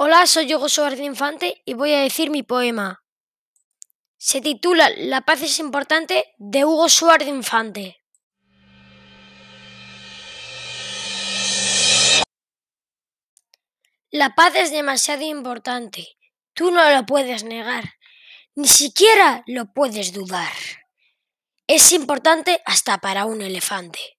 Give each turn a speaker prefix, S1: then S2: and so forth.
S1: Hola, soy Hugo Suárez Infante y voy a decir mi poema. Se titula La paz es importante de Hugo Suárez Infante. La paz es demasiado importante. Tú no lo puedes negar, ni siquiera lo puedes dudar. Es importante hasta para un elefante.